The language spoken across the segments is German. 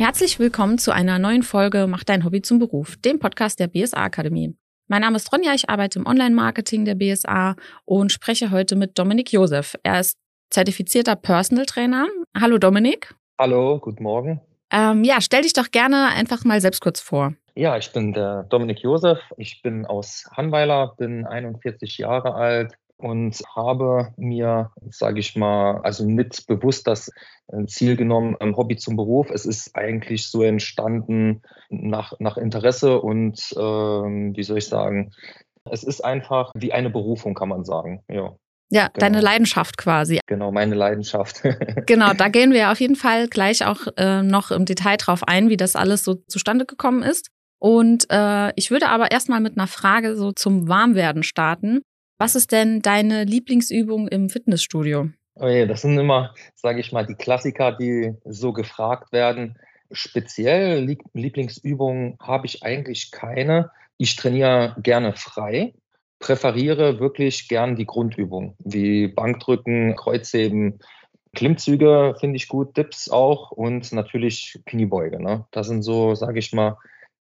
Herzlich willkommen zu einer neuen Folge Mach dein Hobby zum Beruf, dem Podcast der BSA Akademie. Mein Name ist Ronja, ich arbeite im Online-Marketing der BSA und spreche heute mit Dominik Josef. Er ist zertifizierter Personal Trainer. Hallo Dominik. Hallo, guten Morgen. Ähm, ja, stell dich doch gerne einfach mal selbst kurz vor. Ja, ich bin der Dominik Josef. Ich bin aus Hanweiler, bin 41 Jahre alt, und habe mir, sage ich mal, also mit bewusst das äh, Ziel genommen, ein Hobby zum Beruf. Es ist eigentlich so entstanden nach, nach Interesse und ähm, wie soll ich sagen, es ist einfach wie eine Berufung, kann man sagen. Ja. Ja, genau. deine Leidenschaft quasi. Genau, meine Leidenschaft. genau, da gehen wir auf jeden Fall gleich auch äh, noch im Detail drauf ein, wie das alles so zustande gekommen ist. Und äh, ich würde aber erstmal mit einer Frage so zum Warmwerden starten. Was ist denn deine Lieblingsübung im Fitnessstudio? Oh das sind immer, sage ich mal, die Klassiker, die so gefragt werden. Speziell Lieblingsübungen habe ich eigentlich keine. Ich trainiere gerne frei, präferiere wirklich gern die Grundübungen, wie Bankdrücken, Kreuzheben, Klimmzüge finde ich gut, Dips auch und natürlich Kniebeuge. Ne? Das sind so, sage ich mal,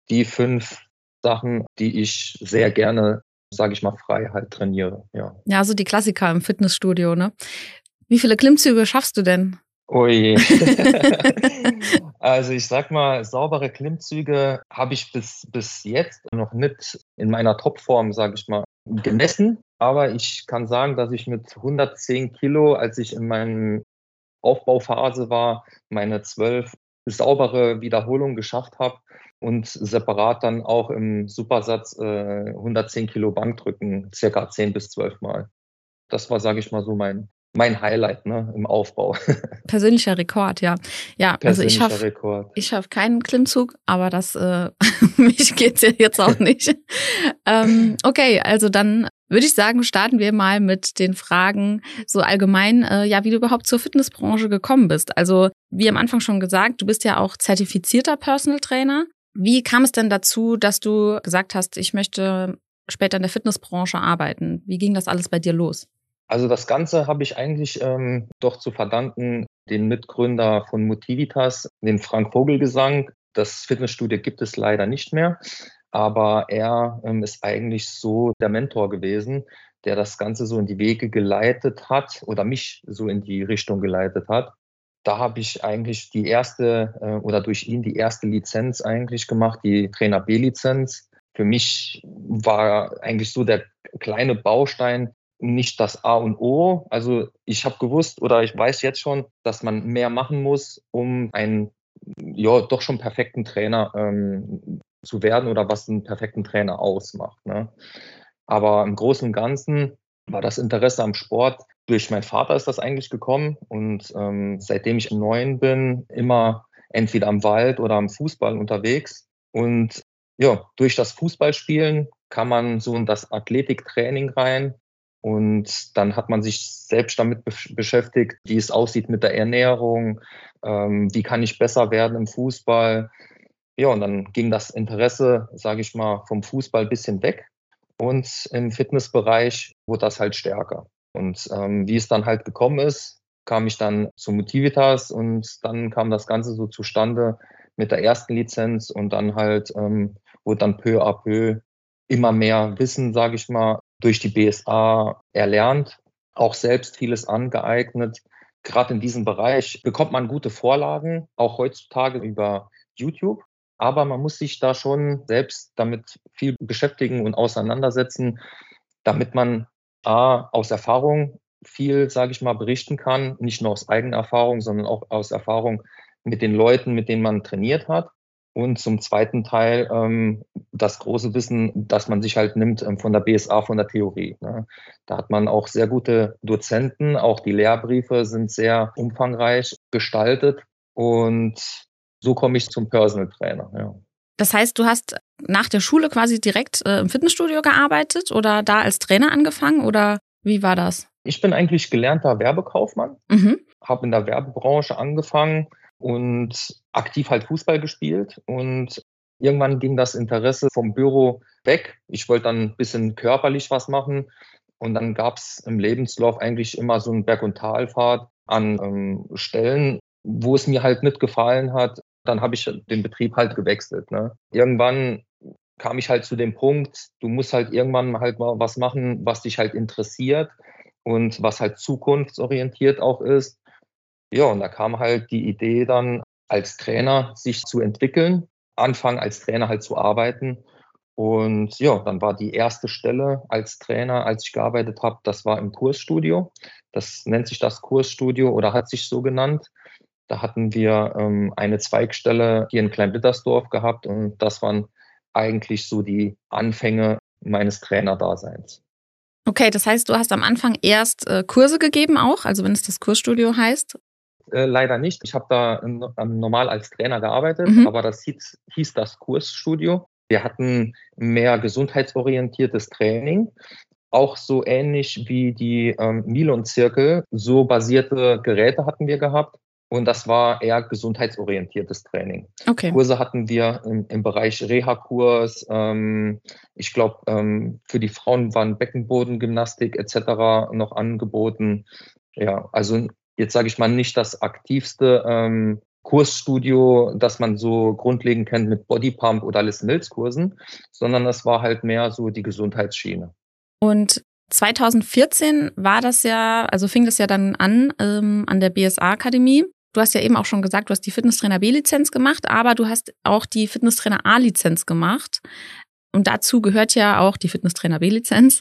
die fünf Sachen, die ich sehr gerne sage ich mal, frei halt trainiere. Ja. ja, so die Klassiker im Fitnessstudio, ne? Wie viele Klimmzüge schaffst du denn? Oh je. also ich sag mal, saubere Klimmzüge habe ich bis, bis jetzt noch nicht in meiner Topform, sage ich mal, gemessen. Aber ich kann sagen, dass ich mit 110 Kilo, als ich in meiner Aufbauphase war, meine zwölf saubere Wiederholungen geschafft habe und separat dann auch im Supersatz äh, 110 Kilo Bankdrücken, circa 10 bis 12 Mal. Das war, sage ich mal, so mein, mein Highlight ne, im Aufbau. Persönlicher Rekord, ja. Ja, also ich schaffe ich schaff keinen Klimmzug, aber das äh, mich geht's ja jetzt auch nicht. ähm, okay, also dann würde ich sagen, starten wir mal mit den Fragen so allgemein, äh, ja, wie du überhaupt zur Fitnessbranche gekommen bist. Also wie am Anfang schon gesagt, du bist ja auch zertifizierter Personal Trainer. Wie kam es denn dazu, dass du gesagt hast, ich möchte später in der Fitnessbranche arbeiten? Wie ging das alles bei dir los? Also das Ganze habe ich eigentlich ähm, doch zu verdanken den Mitgründer von Motivitas, den Frank Vogelgesang. Das Fitnessstudio gibt es leider nicht mehr, aber er ähm, ist eigentlich so der Mentor gewesen, der das Ganze so in die Wege geleitet hat oder mich so in die Richtung geleitet hat da habe ich eigentlich die erste äh, oder durch ihn die erste Lizenz eigentlich gemacht, die Trainer B-Lizenz. Für mich war eigentlich so der kleine Baustein nicht das A und O. Also ich habe gewusst oder ich weiß jetzt schon, dass man mehr machen muss, um einen ja doch schon perfekten Trainer ähm, zu werden oder was einen perfekten Trainer ausmacht. Ne? Aber im Großen und Ganzen war das Interesse am Sport durch meinen Vater ist das eigentlich gekommen und ähm, seitdem ich im Neuen bin, immer entweder am Wald oder am Fußball unterwegs. Und ja, durch das Fußballspielen kann man so in das Athletiktraining rein und dann hat man sich selbst damit beschäftigt, wie es aussieht mit der Ernährung, ähm, wie kann ich besser werden im Fußball. Ja, und dann ging das Interesse, sage ich mal, vom Fußball ein bisschen weg und im Fitnessbereich wurde das halt stärker. Und ähm, wie es dann halt gekommen ist, kam ich dann zu Motivitas und dann kam das Ganze so zustande mit der ersten Lizenz und dann halt ähm, wurde dann peu à peu immer mehr Wissen, sage ich mal, durch die BSA erlernt, auch selbst vieles angeeignet. Gerade in diesem Bereich bekommt man gute Vorlagen, auch heutzutage über YouTube. Aber man muss sich da schon selbst damit viel beschäftigen und auseinandersetzen, damit man A, aus Erfahrung viel, sage ich mal, berichten kann, nicht nur aus eigener Erfahrung, sondern auch aus Erfahrung mit den Leuten, mit denen man trainiert hat. Und zum zweiten Teil ähm, das große Wissen, das man sich halt nimmt ähm, von der BSA, von der Theorie. Ne? Da hat man auch sehr gute Dozenten, auch die Lehrbriefe sind sehr umfangreich gestaltet. Und so komme ich zum Personal Trainer. Ja. Das heißt, du hast nach der Schule quasi direkt äh, im Fitnessstudio gearbeitet oder da als Trainer angefangen oder wie war das? Ich bin eigentlich gelernter Werbekaufmann, mhm. habe in der Werbebranche angefangen und aktiv halt Fußball gespielt und irgendwann ging das Interesse vom Büro weg. Ich wollte dann ein bisschen körperlich was machen und dann gab es im Lebenslauf eigentlich immer so ein Berg- und Talfahrt an ähm, Stellen, wo es mir halt nicht gefallen hat, dann habe ich den Betrieb halt gewechselt. Ne? Irgendwann kam ich halt zu dem Punkt, du musst halt irgendwann halt mal was machen, was dich halt interessiert und was halt zukunftsorientiert auch ist. Ja, und da kam halt die Idee dann als Trainer sich zu entwickeln, anfangen als Trainer halt zu arbeiten. Und ja, dann war die erste Stelle als Trainer, als ich gearbeitet habe, das war im Kursstudio. Das nennt sich das Kursstudio oder hat sich so genannt. Da hatten wir ähm, eine Zweigstelle hier in Kleinbittersdorf gehabt und das waren eigentlich so die Anfänge meines Trainerdaseins. Okay, das heißt, du hast am Anfang erst äh, Kurse gegeben auch, also wenn es das Kursstudio heißt? Äh, leider nicht. Ich habe da ähm, normal als Trainer gearbeitet, mhm. aber das hieß, hieß das Kursstudio. Wir hatten mehr gesundheitsorientiertes Training, auch so ähnlich wie die ähm, Milon-Zirkel. So basierte Geräte hatten wir gehabt. Und das war eher gesundheitsorientiertes Training. Okay. Kurse hatten wir im, im Bereich Reha-Kurs. Ähm, ich glaube, ähm, für die Frauen waren Beckenbodengymnastik etc. noch angeboten. Ja, also jetzt sage ich mal nicht das aktivste ähm, Kursstudio, das man so grundlegend kennt mit Bodypump oder Alice Mills Kursen, sondern das war halt mehr so die Gesundheitsschiene. Und 2014 war das ja, also fing das ja dann an ähm, an der BSA Akademie. Du hast ja eben auch schon gesagt, du hast die Fitnesstrainer B-Lizenz gemacht, aber du hast auch die Fitnesstrainer A-Lizenz gemacht. Und dazu gehört ja auch die Fitnesstrainer B-Lizenz,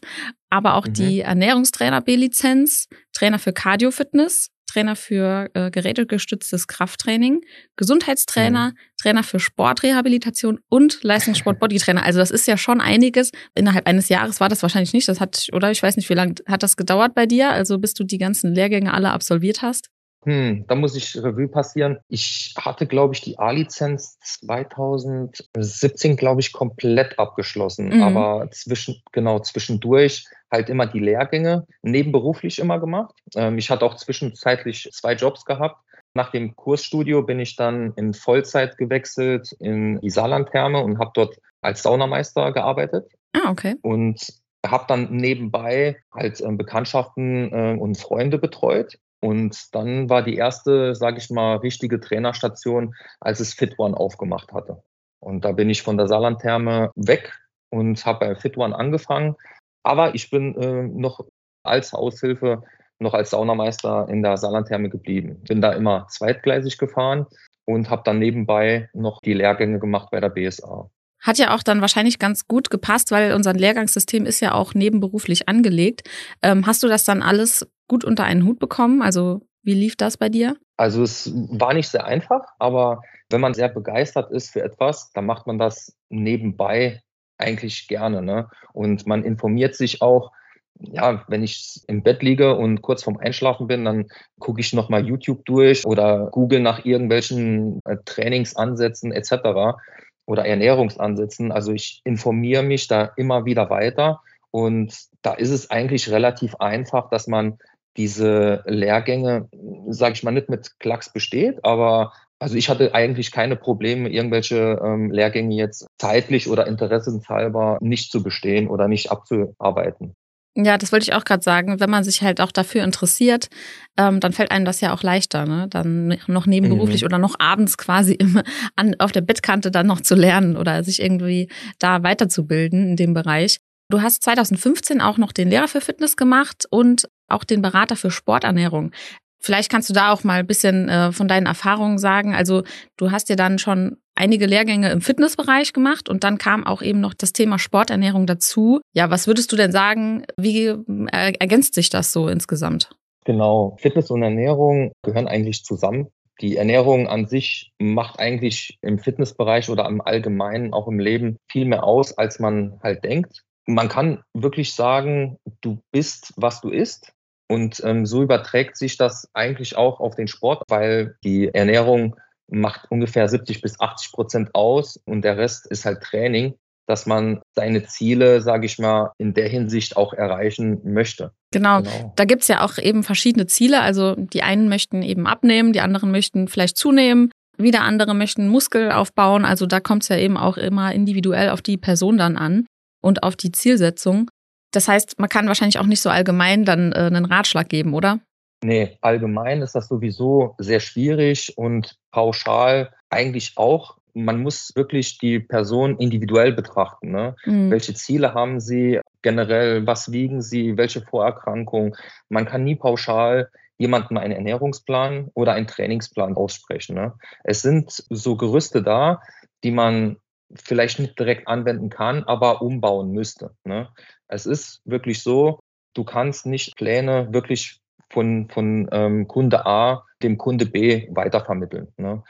aber auch mhm. die Ernährungstrainer B-Lizenz, Trainer für Cardio-Fitness, Trainer für äh, gerätegestütztes Krafttraining, Gesundheitstrainer, mhm. Trainer für Sportrehabilitation und Leistungssport-Bodytrainer. Also das ist ja schon einiges. Innerhalb eines Jahres war das wahrscheinlich nicht. Das hat, oder ich weiß nicht, wie lange hat das gedauert bei dir? Also bis du die ganzen Lehrgänge alle absolviert hast? Hm, da muss ich Revue passieren. Ich hatte, glaube ich, die A-Lizenz 2017, glaube ich, komplett abgeschlossen. Mhm. Aber zwischen, genau, zwischendurch halt immer die Lehrgänge, nebenberuflich immer gemacht. Ähm, ich hatte auch zwischenzeitlich zwei Jobs gehabt. Nach dem Kursstudio bin ich dann in Vollzeit gewechselt in die Saarlandtherme und habe dort als Saunameister gearbeitet. Ah, okay. Und habe dann nebenbei halt äh, Bekanntschaften äh, und Freunde betreut und dann war die erste, sage ich mal, richtige Trainerstation, als es Fit One aufgemacht hatte. Und da bin ich von der Saarlandtherme weg und habe bei Fit One angefangen. Aber ich bin äh, noch als Aushilfe, noch als Saunameister in der Saarlandtherme geblieben. Bin da immer zweitgleisig gefahren und habe dann nebenbei noch die Lehrgänge gemacht bei der BSA. Hat ja auch dann wahrscheinlich ganz gut gepasst, weil unser Lehrgangssystem ist ja auch nebenberuflich angelegt. Ähm, hast du das dann alles gut unter einen Hut bekommen? Also wie lief das bei dir? Also es war nicht sehr einfach, aber wenn man sehr begeistert ist für etwas, dann macht man das nebenbei eigentlich gerne. Ne? Und man informiert sich auch, ja, wenn ich im Bett liege und kurz vorm Einschlafen bin, dann gucke ich nochmal YouTube durch oder google nach irgendwelchen äh, Trainingsansätzen etc. oder Ernährungsansätzen. Also ich informiere mich da immer wieder weiter und da ist es eigentlich relativ einfach, dass man diese Lehrgänge, sage ich mal, nicht mit Klacks besteht, aber also ich hatte eigentlich keine Probleme, irgendwelche ähm, Lehrgänge jetzt zeitlich oder interessenshalber nicht zu bestehen oder nicht abzuarbeiten. Ja, das wollte ich auch gerade sagen. Wenn man sich halt auch dafür interessiert, ähm, dann fällt einem das ja auch leichter, ne? Dann noch nebenberuflich mhm. oder noch abends quasi immer an, auf der Bettkante dann noch zu lernen oder sich irgendwie da weiterzubilden in dem Bereich. Du hast 2015 auch noch den Lehrer für Fitness gemacht und auch den Berater für Sporternährung. Vielleicht kannst du da auch mal ein bisschen äh, von deinen Erfahrungen sagen. Also du hast ja dann schon einige Lehrgänge im Fitnessbereich gemacht und dann kam auch eben noch das Thema Sporternährung dazu. Ja, was würdest du denn sagen? Wie äh, ergänzt sich das so insgesamt? Genau, Fitness und Ernährung gehören eigentlich zusammen. Die Ernährung an sich macht eigentlich im Fitnessbereich oder im Allgemeinen auch im Leben viel mehr aus, als man halt denkt man kann wirklich sagen, du bist, was du isst. Und ähm, so überträgt sich das eigentlich auch auf den Sport, weil die Ernährung macht ungefähr 70 bis 80 Prozent aus und der Rest ist halt Training, dass man seine Ziele, sage ich mal, in der Hinsicht auch erreichen möchte. Genau, genau. da gibt's ja auch eben verschiedene Ziele. Also die einen möchten eben abnehmen, die anderen möchten vielleicht zunehmen. Wieder andere möchten Muskel aufbauen. Also da kommt's ja eben auch immer individuell auf die Person dann an und auf die Zielsetzung. Das heißt, man kann wahrscheinlich auch nicht so allgemein dann äh, einen Ratschlag geben, oder? Nee, allgemein ist das sowieso sehr schwierig und pauschal eigentlich auch. Man muss wirklich die Person individuell betrachten. Ne? Mhm. Welche Ziele haben sie generell? Was wiegen sie? Welche Vorerkrankungen? Man kann nie pauschal jemandem einen Ernährungsplan oder einen Trainingsplan aussprechen. Ne? Es sind so Gerüste da, die man vielleicht nicht direkt anwenden kann, aber umbauen müsste. Ne? Es ist wirklich so, du kannst nicht Pläne wirklich von, von ähm, Kunde A dem Kunde B weitervermitteln. Ne?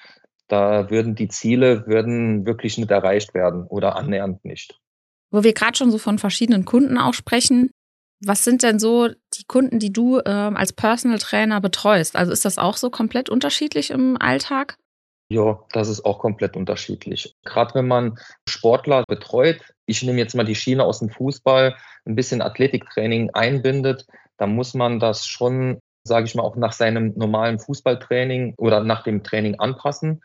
Da würden die Ziele würden wirklich nicht erreicht werden oder annähernd nicht. Wo wir gerade schon so von verschiedenen Kunden auch sprechen, was sind denn so die Kunden, die du äh, als Personal Trainer betreust? Also ist das auch so komplett unterschiedlich im Alltag? Ja, das ist auch komplett unterschiedlich. Gerade wenn man Sportler betreut, ich nehme jetzt mal die Schiene aus dem Fußball, ein bisschen Athletiktraining einbindet, dann muss man das schon, sage ich mal, auch nach seinem normalen Fußballtraining oder nach dem Training anpassen.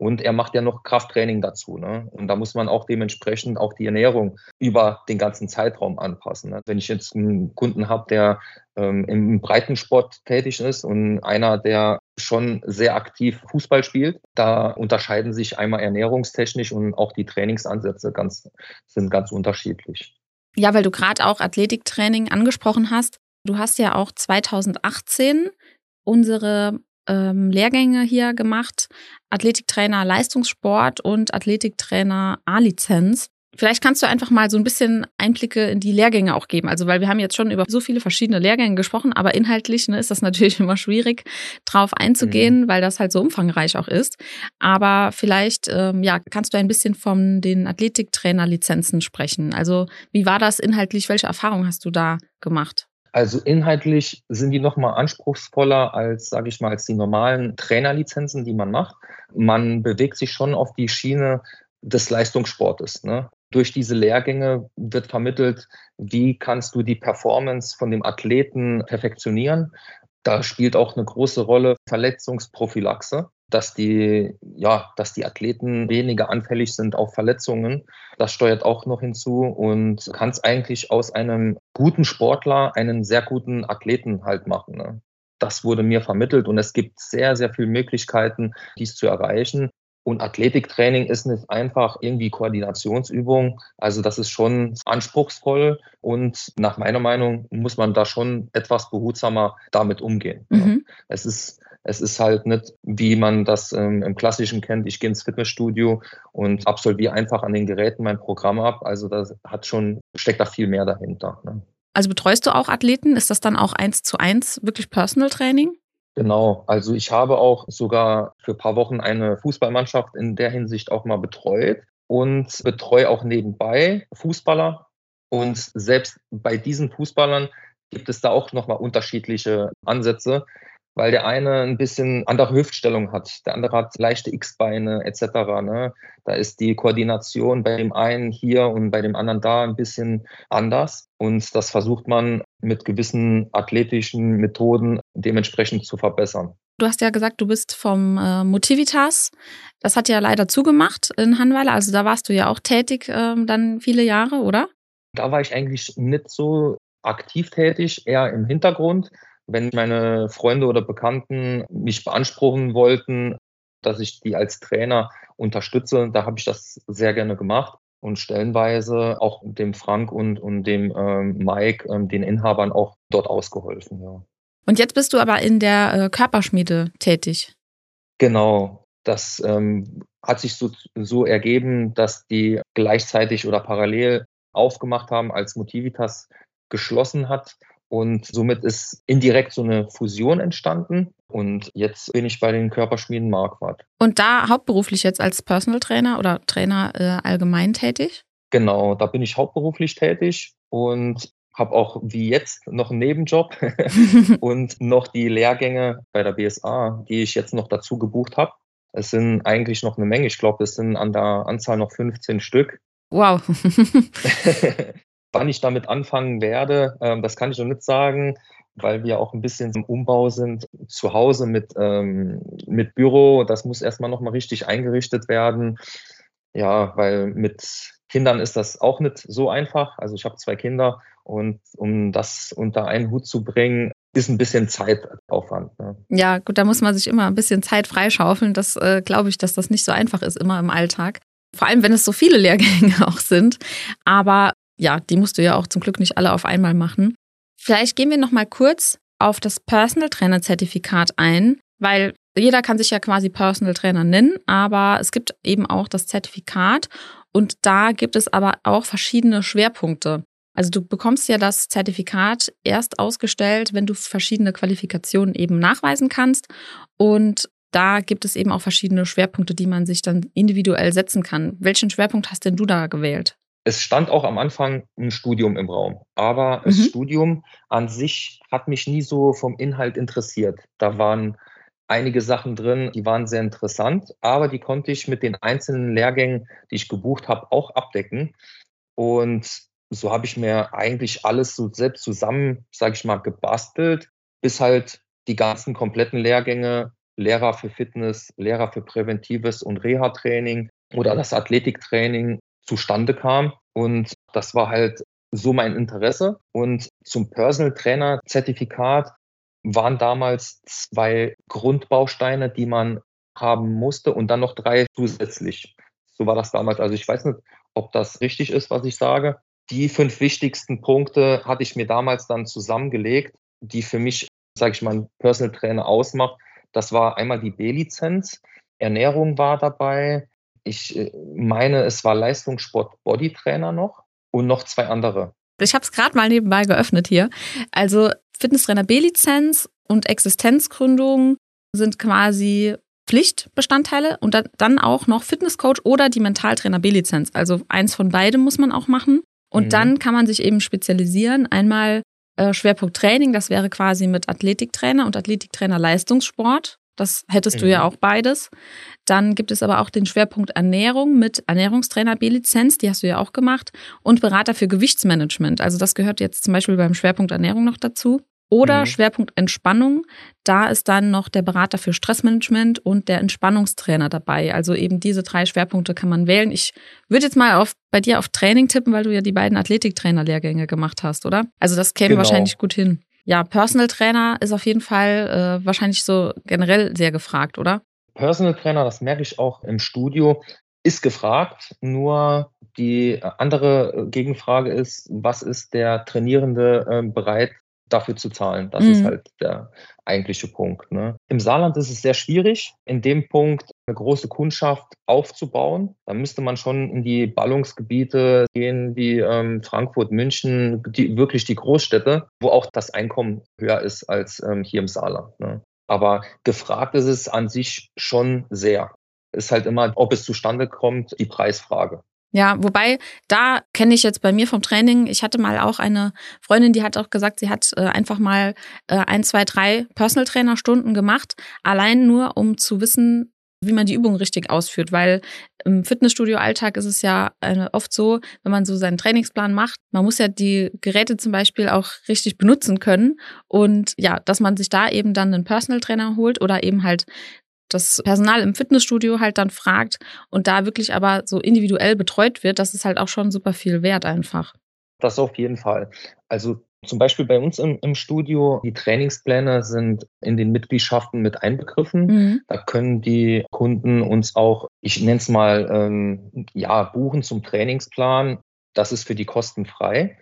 Und er macht ja noch Krafttraining dazu. Ne? Und da muss man auch dementsprechend auch die Ernährung über den ganzen Zeitraum anpassen. Ne? Wenn ich jetzt einen Kunden habe, der ähm, im Breitensport tätig ist und einer, der schon sehr aktiv Fußball spielt, da unterscheiden sich einmal ernährungstechnisch und auch die Trainingsansätze ganz, sind ganz unterschiedlich. Ja, weil du gerade auch Athletiktraining angesprochen hast. Du hast ja auch 2018 unsere ähm, Lehrgänge hier gemacht. Athletiktrainer Leistungssport und Athletiktrainer A-Lizenz. Vielleicht kannst du einfach mal so ein bisschen Einblicke in die Lehrgänge auch geben. Also, weil wir haben jetzt schon über so viele verschiedene Lehrgänge gesprochen, aber inhaltlich ne, ist das natürlich immer schwierig, drauf einzugehen, mhm. weil das halt so umfangreich auch ist. Aber vielleicht, ähm, ja, kannst du ein bisschen von den Athletiktrainer-Lizenzen sprechen. Also, wie war das inhaltlich? Welche Erfahrungen hast du da gemacht? Also inhaltlich sind die nochmal anspruchsvoller als, sage ich mal, als die normalen Trainerlizenzen, die man macht. Man bewegt sich schon auf die Schiene des Leistungssportes. Ne? Durch diese Lehrgänge wird vermittelt, wie kannst du die Performance von dem Athleten perfektionieren. Da spielt auch eine große Rolle Verletzungsprophylaxe dass die, ja, dass die Athleten weniger anfällig sind auf Verletzungen. Das steuert auch noch hinzu und kann es eigentlich aus einem guten Sportler einen sehr guten Athleten halt machen. Ne? Das wurde mir vermittelt und es gibt sehr, sehr viele Möglichkeiten, dies zu erreichen. Und Athletiktraining ist nicht einfach irgendwie Koordinationsübung. Also das ist schon anspruchsvoll und nach meiner Meinung muss man da schon etwas behutsamer damit umgehen. Mhm. Es ist es ist halt nicht, wie man das ähm, im Klassischen kennt. Ich gehe ins Fitnessstudio und absolviere einfach an den Geräten mein Programm ab. Also da hat schon, steckt da viel mehr dahinter. Ne? Also betreust du auch Athleten? Ist das dann auch eins zu eins wirklich Personal Training? Genau, also ich habe auch sogar für ein paar Wochen eine Fußballmannschaft in der Hinsicht auch mal betreut und betreue auch nebenbei Fußballer. Und selbst bei diesen Fußballern gibt es da auch nochmal unterschiedliche Ansätze weil der eine ein bisschen andere Hüftstellung hat, der andere hat leichte X-Beine etc. Ne? Da ist die Koordination bei dem einen hier und bei dem anderen da ein bisschen anders. Und das versucht man mit gewissen athletischen Methoden dementsprechend zu verbessern. Du hast ja gesagt, du bist vom äh, Motivitas. Das hat ja leider zugemacht in Hanweiler. Also da warst du ja auch tätig äh, dann viele Jahre, oder? Da war ich eigentlich nicht so aktiv tätig, eher im Hintergrund wenn meine Freunde oder Bekannten mich beanspruchen wollten, dass ich die als Trainer unterstütze, da habe ich das sehr gerne gemacht und stellenweise auch dem Frank und, und dem ähm, Mike, ähm, den Inhabern, auch dort ausgeholfen. Ja. Und jetzt bist du aber in der äh, Körperschmiede tätig. Genau. Das ähm, hat sich so, so ergeben, dass die gleichzeitig oder parallel aufgemacht haben, als Motivitas geschlossen hat. Und somit ist indirekt so eine Fusion entstanden. Und jetzt bin ich bei den Körperschmieden Marquardt. Und da hauptberuflich jetzt als Personal Trainer oder Trainer äh, allgemein tätig? Genau, da bin ich hauptberuflich tätig und habe auch wie jetzt noch einen Nebenjob und noch die Lehrgänge bei der BSA, die ich jetzt noch dazu gebucht habe. Es sind eigentlich noch eine Menge. Ich glaube, es sind an der Anzahl noch 15 Stück. Wow. Wann ich damit anfangen werde, ähm, das kann ich noch nicht sagen, weil wir auch ein bisschen im Umbau sind. Zu Hause mit, ähm, mit Büro, das muss erstmal nochmal richtig eingerichtet werden. Ja, weil mit Kindern ist das auch nicht so einfach. Also ich habe zwei Kinder und um das unter einen Hut zu bringen, ist ein bisschen Zeitaufwand. Ne? Ja, gut, da muss man sich immer ein bisschen Zeit freischaufeln. Das äh, glaube ich, dass das nicht so einfach ist, immer im Alltag. Vor allem, wenn es so viele Lehrgänge auch sind. Aber ja, die musst du ja auch zum Glück nicht alle auf einmal machen. Vielleicht gehen wir noch mal kurz auf das Personal Trainer Zertifikat ein, weil jeder kann sich ja quasi Personal Trainer nennen, aber es gibt eben auch das Zertifikat und da gibt es aber auch verschiedene Schwerpunkte. Also du bekommst ja das Zertifikat erst ausgestellt, wenn du verschiedene Qualifikationen eben nachweisen kannst. Und da gibt es eben auch verschiedene Schwerpunkte, die man sich dann individuell setzen kann. Welchen Schwerpunkt hast denn du da gewählt? Es stand auch am Anfang ein Studium im Raum, aber das mhm. Studium an sich hat mich nie so vom Inhalt interessiert. Da waren einige Sachen drin, die waren sehr interessant, aber die konnte ich mit den einzelnen Lehrgängen, die ich gebucht habe, auch abdecken. Und so habe ich mir eigentlich alles so selbst zusammen, sage ich mal, gebastelt, bis halt die ganzen kompletten Lehrgänge, Lehrer für Fitness, Lehrer für Präventives und Reha-Training oder das Athletiktraining zustande kam. Und das war halt so mein Interesse. Und zum Personal Trainer Zertifikat waren damals zwei Grundbausteine, die man haben musste und dann noch drei zusätzlich. So war das damals. Also ich weiß nicht, ob das richtig ist, was ich sage. Die fünf wichtigsten Punkte hatte ich mir damals dann zusammengelegt, die für mich, sage ich mal, Personal Trainer ausmacht. Das war einmal die B-Lizenz, Ernährung war dabei. Ich äh, meine, es war Leistungssport Bodytrainer noch und noch zwei andere. Ich habe es gerade mal nebenbei geöffnet hier. Also Fitnesstrainer B-Lizenz und Existenzgründung sind quasi Pflichtbestandteile und dann auch noch Fitnesscoach oder die Mentaltrainer B-Lizenz. Also eins von beidem muss man auch machen. Und mhm. dann kann man sich eben spezialisieren. Einmal äh, Schwerpunkt Training, das wäre quasi mit Athletiktrainer und Athletiktrainer Leistungssport. Das hättest mhm. du ja mhm. auch beides. Dann gibt es aber auch den Schwerpunkt Ernährung mit Ernährungstrainer B-Lizenz, die hast du ja auch gemacht, und Berater für Gewichtsmanagement. Also das gehört jetzt zum Beispiel beim Schwerpunkt Ernährung noch dazu. Oder mhm. Schwerpunkt Entspannung. Da ist dann noch der Berater für Stressmanagement und der Entspannungstrainer dabei. Also eben diese drei Schwerpunkte kann man wählen. Ich würde jetzt mal auf, bei dir auf Training tippen, weil du ja die beiden Athletiktrainer-Lehrgänge gemacht hast, oder? Also das käme genau. wahrscheinlich gut hin. Ja, Personal Trainer ist auf jeden Fall äh, wahrscheinlich so generell sehr gefragt, oder? Personal Trainer, das merke ich auch im Studio, ist gefragt. Nur die andere Gegenfrage ist, was ist der Trainierende äh, bereit dafür zu zahlen. Das mhm. ist halt der eigentliche Punkt. Ne? Im Saarland ist es sehr schwierig, in dem Punkt eine große Kundschaft aufzubauen. Da müsste man schon in die Ballungsgebiete gehen, wie ähm, Frankfurt, München, die, wirklich die Großstädte, wo auch das Einkommen höher ist als ähm, hier im Saarland. Ne? Aber gefragt ist es an sich schon sehr. Ist halt immer, ob es zustande kommt, die Preisfrage. Ja, wobei, da kenne ich jetzt bei mir vom Training, ich hatte mal auch eine Freundin, die hat auch gesagt, sie hat äh, einfach mal äh, ein, zwei, drei Personal Trainer Stunden gemacht, allein nur, um zu wissen, wie man die Übung richtig ausführt, weil im Fitnessstudio-Alltag ist es ja äh, oft so, wenn man so seinen Trainingsplan macht, man muss ja die Geräte zum Beispiel auch richtig benutzen können und ja, dass man sich da eben dann einen Personal Trainer holt oder eben halt das Personal im Fitnessstudio halt dann fragt und da wirklich aber so individuell betreut wird, das ist halt auch schon super viel wert einfach. Das auf jeden Fall. Also zum Beispiel bei uns im, im Studio, die Trainingspläne sind in den Mitgliedschaften mit einbegriffen. Mhm. Da können die Kunden uns auch, ich nenne es mal, ähm, ja, buchen zum Trainingsplan. Das ist für die Kosten frei.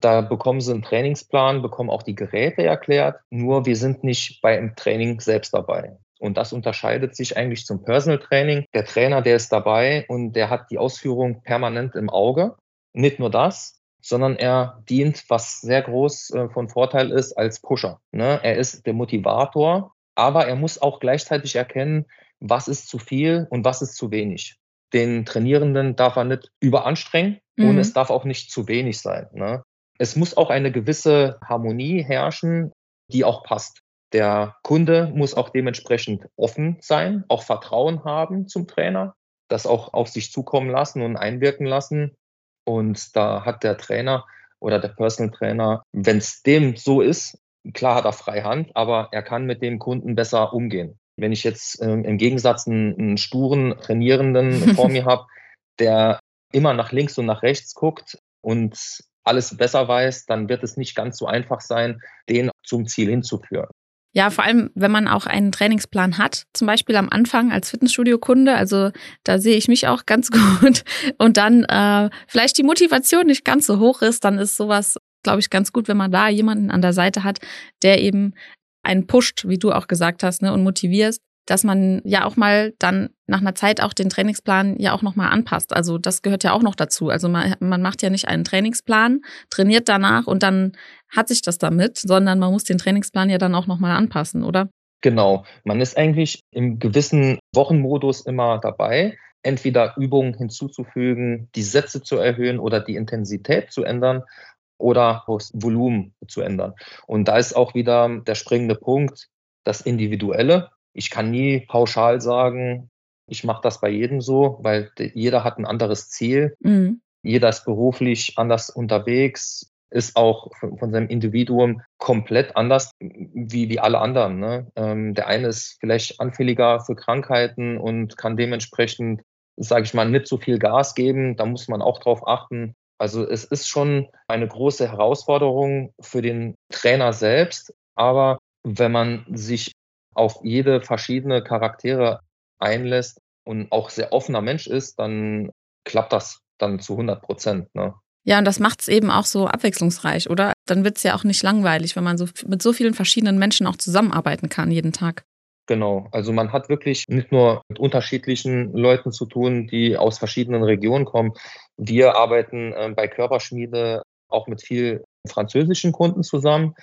Da bekommen sie einen Trainingsplan, bekommen auch die Geräte erklärt. Nur wir sind nicht beim Training selbst dabei. Und das unterscheidet sich eigentlich zum Personal Training. Der Trainer, der ist dabei und der hat die Ausführung permanent im Auge. Nicht nur das, sondern er dient, was sehr groß äh, von Vorteil ist, als Pusher. Ne? Er ist der Motivator, aber er muss auch gleichzeitig erkennen, was ist zu viel und was ist zu wenig. Den Trainierenden darf er nicht überanstrengen mhm. und es darf auch nicht zu wenig sein. Ne? Es muss auch eine gewisse Harmonie herrschen, die auch passt. Der Kunde muss auch dementsprechend offen sein, auch Vertrauen haben zum Trainer, das auch auf sich zukommen lassen und einwirken lassen. Und da hat der Trainer oder der Personal Trainer, wenn es dem so ist, klar hat er freie Hand, aber er kann mit dem Kunden besser umgehen. Wenn ich jetzt ähm, im Gegensatz einen, einen sturen Trainierenden vor mir habe, der immer nach links und nach rechts guckt und alles besser weiß, dann wird es nicht ganz so einfach sein, den zum Ziel hinzuführen. Ja, vor allem, wenn man auch einen Trainingsplan hat, zum Beispiel am Anfang als Fitnessstudio-Kunde, also da sehe ich mich auch ganz gut. Und dann äh, vielleicht die Motivation nicht ganz so hoch ist, dann ist sowas, glaube ich, ganz gut, wenn man da jemanden an der Seite hat, der eben einen pusht, wie du auch gesagt hast, ne, und motivierst, dass man ja auch mal dann nach einer Zeit auch den Trainingsplan ja auch nochmal anpasst. Also das gehört ja auch noch dazu. Also man, man macht ja nicht einen Trainingsplan, trainiert danach und dann hat sich das damit, sondern man muss den Trainingsplan ja dann auch nochmal anpassen, oder? Genau. Man ist eigentlich im gewissen Wochenmodus immer dabei, entweder Übungen hinzuzufügen, die Sätze zu erhöhen oder die Intensität zu ändern oder das Volumen zu ändern. Und da ist auch wieder der springende Punkt, das Individuelle. Ich kann nie pauschal sagen, ich mache das bei jedem so, weil jeder hat ein anderes Ziel. Mhm. Jeder ist beruflich anders unterwegs, ist auch von, von seinem Individuum komplett anders wie, wie alle anderen. Ne? Ähm, der eine ist vielleicht anfälliger für Krankheiten und kann dementsprechend, sage ich mal, nicht so viel Gas geben. Da muss man auch drauf achten. Also es ist schon eine große Herausforderung für den Trainer selbst. Aber wenn man sich auf jede verschiedene Charaktere einlässt und auch sehr offener Mensch ist, dann klappt das dann zu 100 Prozent. Ne? Ja, und das macht es eben auch so abwechslungsreich, oder? Dann wird es ja auch nicht langweilig, wenn man so mit so vielen verschiedenen Menschen auch zusammenarbeiten kann jeden Tag. Genau, also man hat wirklich nicht nur mit unterschiedlichen Leuten zu tun, die aus verschiedenen Regionen kommen. Wir arbeiten äh, bei Körperschmiede auch mit viel französischen Kunden zusammen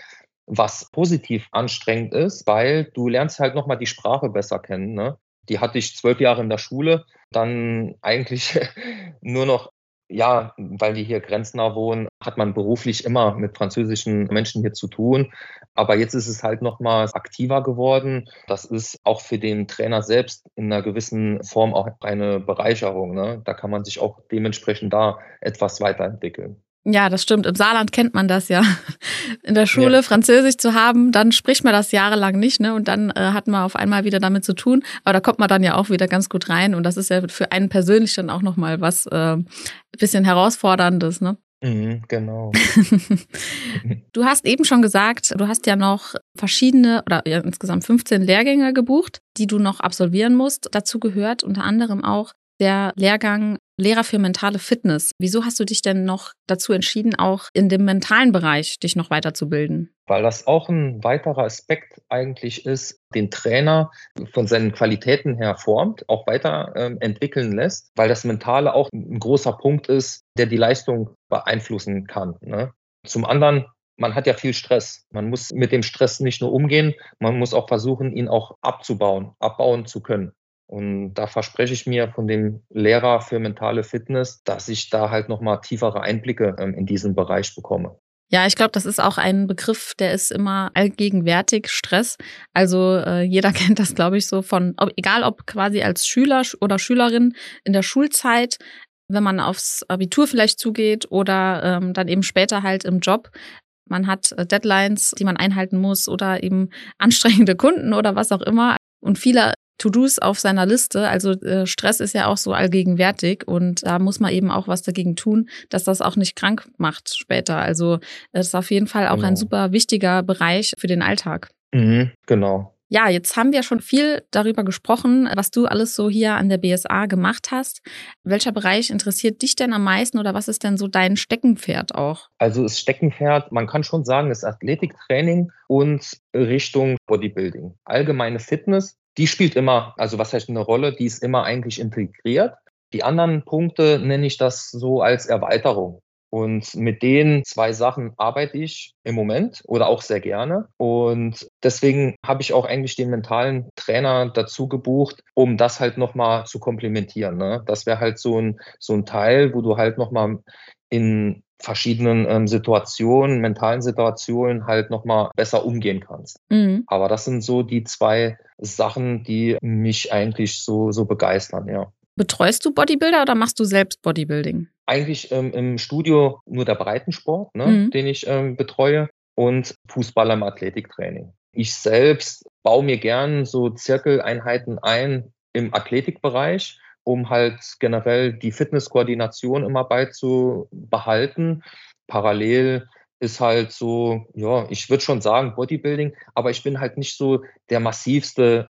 was positiv anstrengend ist, weil du lernst halt nochmal die Sprache besser kennen. Ne? Die hatte ich zwölf Jahre in der Schule, dann eigentlich nur noch, ja, weil die hier grenznah wohnen, hat man beruflich immer mit französischen Menschen hier zu tun. Aber jetzt ist es halt nochmal aktiver geworden. Das ist auch für den Trainer selbst in einer gewissen Form auch eine Bereicherung. Ne? Da kann man sich auch dementsprechend da etwas weiterentwickeln. Ja, das stimmt. Im Saarland kennt man das ja. In der Schule ja. Französisch zu haben, dann spricht man das jahrelang nicht, ne? Und dann äh, hat man auf einmal wieder damit zu tun. Aber da kommt man dann ja auch wieder ganz gut rein. Und das ist ja für einen persönlich dann auch nochmal was äh, bisschen herausforderndes, ne? Mhm, genau. du hast eben schon gesagt, du hast ja noch verschiedene oder ja, insgesamt 15 Lehrgänge gebucht, die du noch absolvieren musst. Dazu gehört unter anderem auch der Lehrgang Lehrer für mentale Fitness. Wieso hast du dich denn noch dazu entschieden, auch in dem mentalen Bereich dich noch weiterzubilden? Weil das auch ein weiterer Aspekt eigentlich ist, den Trainer von seinen Qualitäten her formt, auch weiterentwickeln ähm, lässt, weil das Mentale auch ein großer Punkt ist, der die Leistung beeinflussen kann. Ne? Zum anderen man hat ja viel Stress. Man muss mit dem Stress nicht nur umgehen, man muss auch versuchen, ihn auch abzubauen, abbauen zu können. Und da verspreche ich mir von dem Lehrer für mentale Fitness, dass ich da halt nochmal tiefere Einblicke ähm, in diesen Bereich bekomme. Ja, ich glaube, das ist auch ein Begriff, der ist immer allgegenwärtig, Stress. Also äh, jeder kennt das, glaube ich, so von, ob, egal ob quasi als Schüler oder Schülerin in der Schulzeit, wenn man aufs Abitur vielleicht zugeht oder ähm, dann eben später halt im Job. Man hat äh, Deadlines, die man einhalten muss oder eben anstrengende Kunden oder was auch immer. Und viele To-Dos auf seiner Liste. Also äh, Stress ist ja auch so allgegenwärtig und da muss man eben auch was dagegen tun, dass das auch nicht krank macht später. Also das ist auf jeden Fall auch genau. ein super wichtiger Bereich für den Alltag. Mhm, genau. Ja, jetzt haben wir schon viel darüber gesprochen, was du alles so hier an der BSA gemacht hast. Welcher Bereich interessiert dich denn am meisten oder was ist denn so dein Steckenpferd auch? Also das Steckenpferd, man kann schon sagen, ist Athletiktraining und Richtung Bodybuilding. Allgemeine Fitness die spielt immer, also was heißt eine Rolle, die ist immer eigentlich integriert. Die anderen Punkte nenne ich das so als Erweiterung. Und mit den zwei Sachen arbeite ich im Moment oder auch sehr gerne. Und deswegen habe ich auch eigentlich den mentalen Trainer dazu gebucht, um das halt nochmal zu komplementieren. Ne? Das wäre halt so ein, so ein Teil, wo du halt nochmal in verschiedenen ähm, Situationen, mentalen Situationen halt nochmal besser umgehen kannst. Mhm. Aber das sind so die zwei Sachen, die mich eigentlich so, so begeistern, ja. Betreust du Bodybuilder oder machst du selbst Bodybuilding? Eigentlich ähm, im Studio nur der Breitensport, ne, mhm. den ich ähm, betreue und Fußballer im Athletiktraining. Ich selbst baue mir gern so Zirkeleinheiten ein im Athletikbereich um halt generell die Fitnesskoordination immer beizubehalten parallel ist halt so, ja, ich würde schon sagen Bodybuilding, aber ich bin halt nicht so der massivste.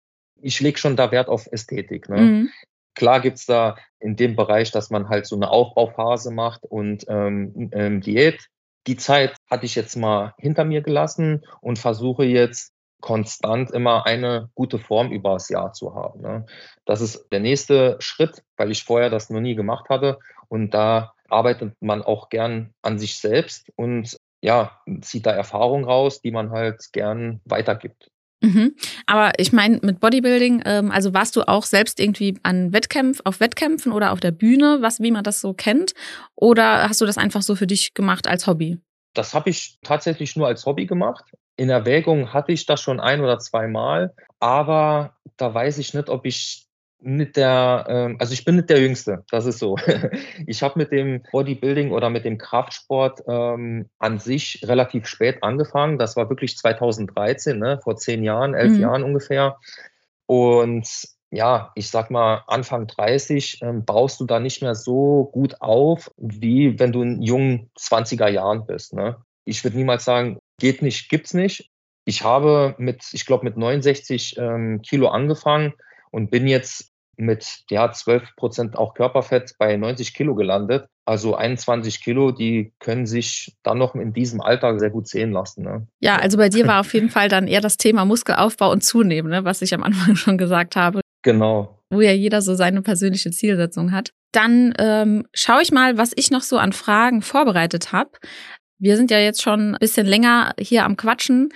Ich lege schon da Wert auf Ästhetik. Ne? Mhm. Klar gibt's da in dem Bereich, dass man halt so eine Aufbauphase macht und ähm, ähm, Diät. Die Zeit hatte ich jetzt mal hinter mir gelassen und versuche jetzt konstant immer eine gute Form über das Jahr zu haben. Ne? Das ist der nächste Schritt, weil ich vorher das noch nie gemacht hatte. Und da arbeitet man auch gern an sich selbst und ja, zieht da Erfahrung raus, die man halt gern weitergibt. Mhm. Aber ich meine, mit Bodybuilding, ähm, also warst du auch selbst irgendwie an Wettkämpfen, auf Wettkämpfen oder auf der Bühne, was, wie man das so kennt? Oder hast du das einfach so für dich gemacht als Hobby? Das habe ich tatsächlich nur als Hobby gemacht. In Erwägung hatte ich das schon ein oder zwei Mal, aber da weiß ich nicht, ob ich mit der, ähm, also ich bin nicht der Jüngste, das ist so. Ich habe mit dem Bodybuilding oder mit dem Kraftsport ähm, an sich relativ spät angefangen. Das war wirklich 2013, ne? vor zehn Jahren, elf mhm. Jahren ungefähr. Und ja, ich sag mal, Anfang 30 ähm, baust du da nicht mehr so gut auf, wie wenn du in jungen 20er Jahren bist. Ne? Ich würde niemals sagen, geht nicht, gibt's nicht. Ich habe mit, ich glaube, mit 69 ähm, Kilo angefangen und bin jetzt mit ja, 12 Prozent auch Körperfett bei 90 Kilo gelandet. Also 21 Kilo, die können sich dann noch in diesem Alter sehr gut sehen lassen. Ne? Ja, also bei dir war auf jeden Fall dann eher das Thema Muskelaufbau und Zunehmen, ne, was ich am Anfang schon gesagt habe. Genau. Wo ja jeder so seine persönliche Zielsetzung hat. Dann ähm, schaue ich mal, was ich noch so an Fragen vorbereitet habe. Wir sind ja jetzt schon ein bisschen länger hier am Quatschen.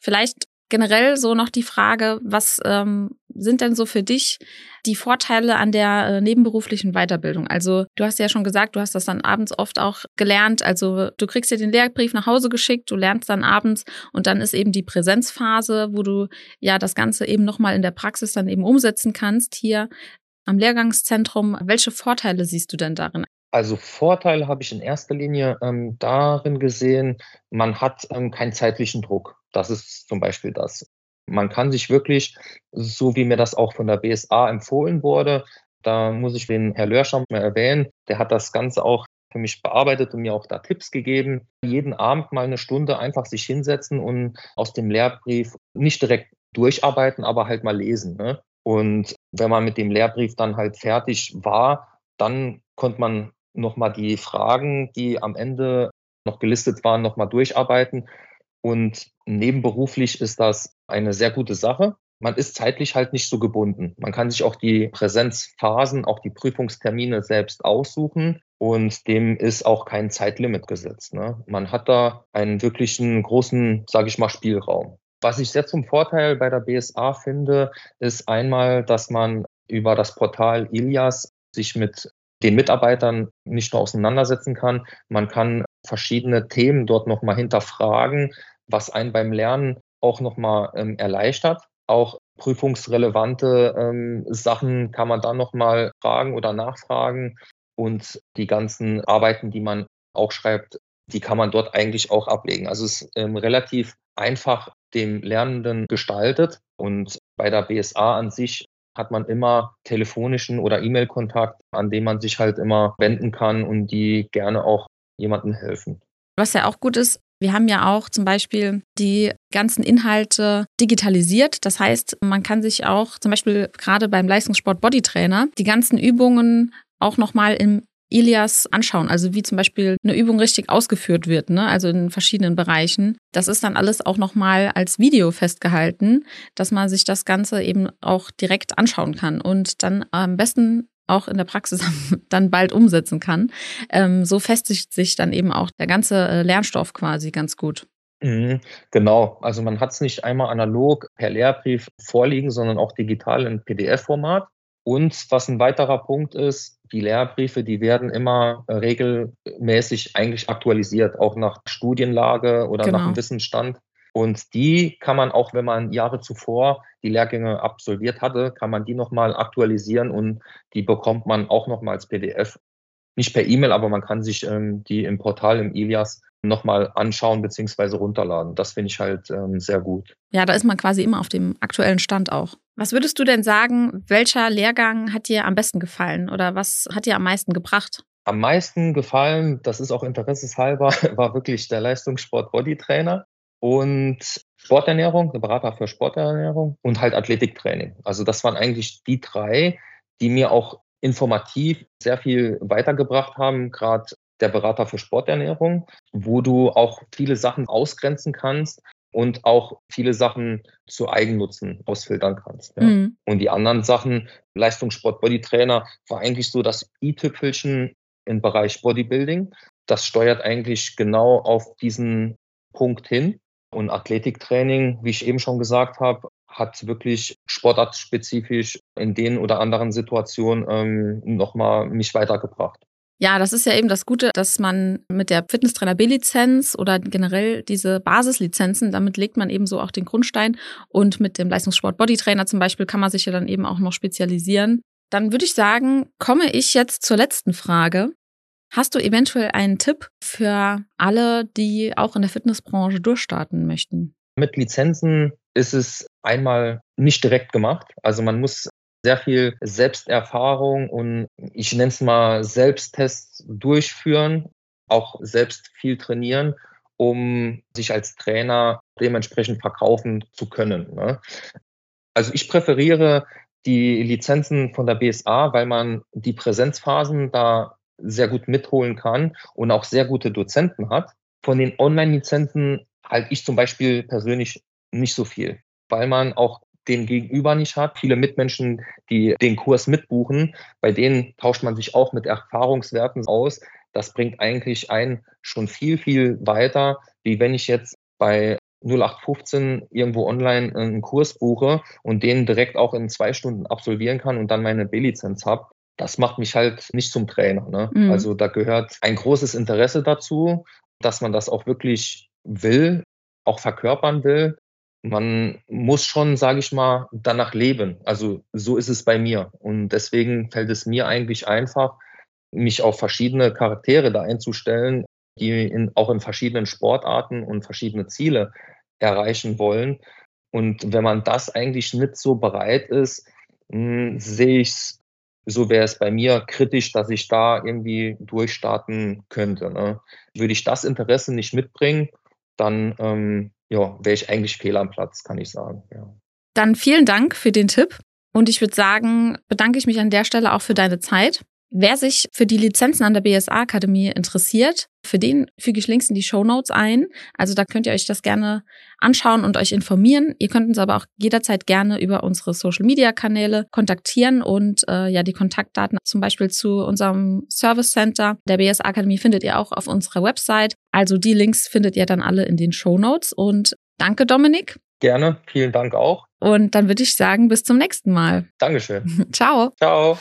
Vielleicht generell so noch die Frage, was ähm, sind denn so für dich die Vorteile an der äh, nebenberuflichen Weiterbildung? Also du hast ja schon gesagt, du hast das dann abends oft auch gelernt. Also du kriegst dir den Lehrbrief nach Hause geschickt, du lernst dann abends und dann ist eben die Präsenzphase, wo du ja das Ganze eben nochmal in der Praxis dann eben umsetzen kannst hier am Lehrgangszentrum. Welche Vorteile siehst du denn darin? Also Vorteile habe ich in erster Linie ähm, darin gesehen, man hat ähm, keinen zeitlichen Druck. Das ist zum Beispiel das. Man kann sich wirklich, so wie mir das auch von der BSA empfohlen wurde, da muss ich den Herr Lörscham mal erwähnen, der hat das Ganze auch für mich bearbeitet und mir auch da Tipps gegeben. Jeden Abend mal eine Stunde einfach sich hinsetzen und aus dem Lehrbrief nicht direkt durcharbeiten, aber halt mal lesen. Ne? Und wenn man mit dem Lehrbrief dann halt fertig war, dann konnte man nochmal die Fragen, die am Ende noch gelistet waren, nochmal durcharbeiten. Und nebenberuflich ist das eine sehr gute Sache. Man ist zeitlich halt nicht so gebunden. Man kann sich auch die Präsenzphasen, auch die Prüfungstermine selbst aussuchen und dem ist auch kein Zeitlimit gesetzt. Ne? Man hat da einen wirklichen großen, sage ich mal, Spielraum. Was ich sehr zum Vorteil bei der BSA finde, ist einmal, dass man über das Portal Ilias sich mit den Mitarbeitern nicht nur auseinandersetzen kann. Man kann verschiedene Themen dort nochmal hinterfragen, was einen beim Lernen auch nochmal ähm, erleichtert. Auch prüfungsrelevante ähm, Sachen kann man dann nochmal fragen oder nachfragen. Und die ganzen Arbeiten, die man auch schreibt, die kann man dort eigentlich auch ablegen. Also es ist ähm, relativ einfach dem Lernenden gestaltet. Und bei der BSA an sich hat man immer telefonischen oder E-Mail-Kontakt, an dem man sich halt immer wenden kann und die gerne auch jemandem helfen. Was ja auch gut ist, wir haben ja auch zum Beispiel die ganzen Inhalte digitalisiert. Das heißt, man kann sich auch zum Beispiel gerade beim Leistungssport Bodytrainer die ganzen Übungen auch nochmal im Ilias anschauen, also wie zum Beispiel eine Übung richtig ausgeführt wird, ne? also in verschiedenen Bereichen. Das ist dann alles auch nochmal als Video festgehalten, dass man sich das Ganze eben auch direkt anschauen kann und dann am besten auch in der Praxis dann bald umsetzen kann. Ähm, so festigt sich dann eben auch der ganze äh, Lernstoff quasi ganz gut. Mhm, genau, also man hat es nicht einmal analog per Lehrbrief vorliegen, sondern auch digital in PDF-Format. Und was ein weiterer Punkt ist, die Lehrbriefe, die werden immer äh, regelmäßig eigentlich aktualisiert, auch nach Studienlage oder genau. nach dem Wissensstand. Und die kann man auch, wenn man Jahre zuvor die Lehrgänge absolviert hatte, kann man die nochmal aktualisieren und die bekommt man auch nochmal als PDF. Nicht per E-Mail, aber man kann sich ähm, die im Portal im Ilias nochmal anschauen bzw. runterladen. Das finde ich halt ähm, sehr gut. Ja, da ist man quasi immer auf dem aktuellen Stand auch. Was würdest du denn sagen, welcher Lehrgang hat dir am besten gefallen oder was hat dir am meisten gebracht? am meisten gefallen, das ist auch interesseshalber, war wirklich der Leistungssport Bodytrainer und Sporternährung, der Berater für Sporternährung und halt Athletiktraining. Also das waren eigentlich die drei, die mir auch informativ sehr viel weitergebracht haben, gerade der Berater für Sporternährung, wo du auch viele Sachen ausgrenzen kannst und auch viele Sachen zu Eigennutzen ausfiltern kannst. Ja. Mhm. Und die anderen Sachen, Leistungssport, Bodytrainer, war eigentlich so das i-Tüpfelchen im Bereich Bodybuilding. Das steuert eigentlich genau auf diesen Punkt hin. Und Athletiktraining, wie ich eben schon gesagt habe, hat wirklich sportartspezifisch in den oder anderen Situationen ähm, nochmal mich weitergebracht. Ja, das ist ja eben das Gute, dass man mit der Fitnesstrainer B-Lizenz oder generell diese Basislizenzen, damit legt man eben so auch den Grundstein. Und mit dem Leistungssport Bodytrainer zum Beispiel kann man sich ja dann eben auch noch spezialisieren. Dann würde ich sagen, komme ich jetzt zur letzten Frage. Hast du eventuell einen Tipp für alle, die auch in der Fitnessbranche durchstarten möchten? Mit Lizenzen ist es einmal nicht direkt gemacht. Also man muss sehr viel Selbsterfahrung und ich nenne es mal Selbsttests durchführen, auch selbst viel trainieren, um sich als Trainer dementsprechend verkaufen zu können. Ne? Also ich präferiere die Lizenzen von der BSA, weil man die Präsenzphasen da sehr gut mitholen kann und auch sehr gute Dozenten hat. Von den Online-Lizenzen halte ich zum Beispiel persönlich nicht so viel, weil man auch den Gegenüber nicht hat. Viele Mitmenschen, die den Kurs mitbuchen, bei denen tauscht man sich auch mit Erfahrungswerten aus. Das bringt eigentlich einen schon viel, viel weiter, wie wenn ich jetzt bei 0815 irgendwo online einen Kurs buche und den direkt auch in zwei Stunden absolvieren kann und dann meine B-Lizenz habe. Das macht mich halt nicht zum Trainer. Ne? Mhm. Also da gehört ein großes Interesse dazu, dass man das auch wirklich will, auch verkörpern will man muss schon, sage ich mal, danach leben. Also so ist es bei mir. Und deswegen fällt es mir eigentlich einfach, mich auf verschiedene Charaktere da einzustellen, die in, auch in verschiedenen Sportarten und verschiedene Ziele erreichen wollen. Und wenn man das eigentlich nicht so bereit ist, hm, sehe ich es, so wäre es bei mir kritisch, dass ich da irgendwie durchstarten könnte. Ne? Würde ich das Interesse nicht mitbringen, dann ähm, ja, wäre ich eigentlich fehl am Platz, kann ich sagen. Ja. Dann vielen Dank für den Tipp. Und ich würde sagen, bedanke ich mich an der Stelle auch für deine Zeit. Wer sich für die Lizenzen an der BSA Akademie interessiert, für den füge ich Links in die Show Notes ein. Also da könnt ihr euch das gerne anschauen und euch informieren. Ihr könnt uns aber auch jederzeit gerne über unsere Social Media Kanäle kontaktieren und äh, ja die Kontaktdaten zum Beispiel zu unserem Service Center der BSA Akademie findet ihr auch auf unserer Website. Also die Links findet ihr dann alle in den Show Notes und danke Dominik. Gerne, vielen Dank auch. Und dann würde ich sagen, bis zum nächsten Mal. Dankeschön. Ciao. Ciao.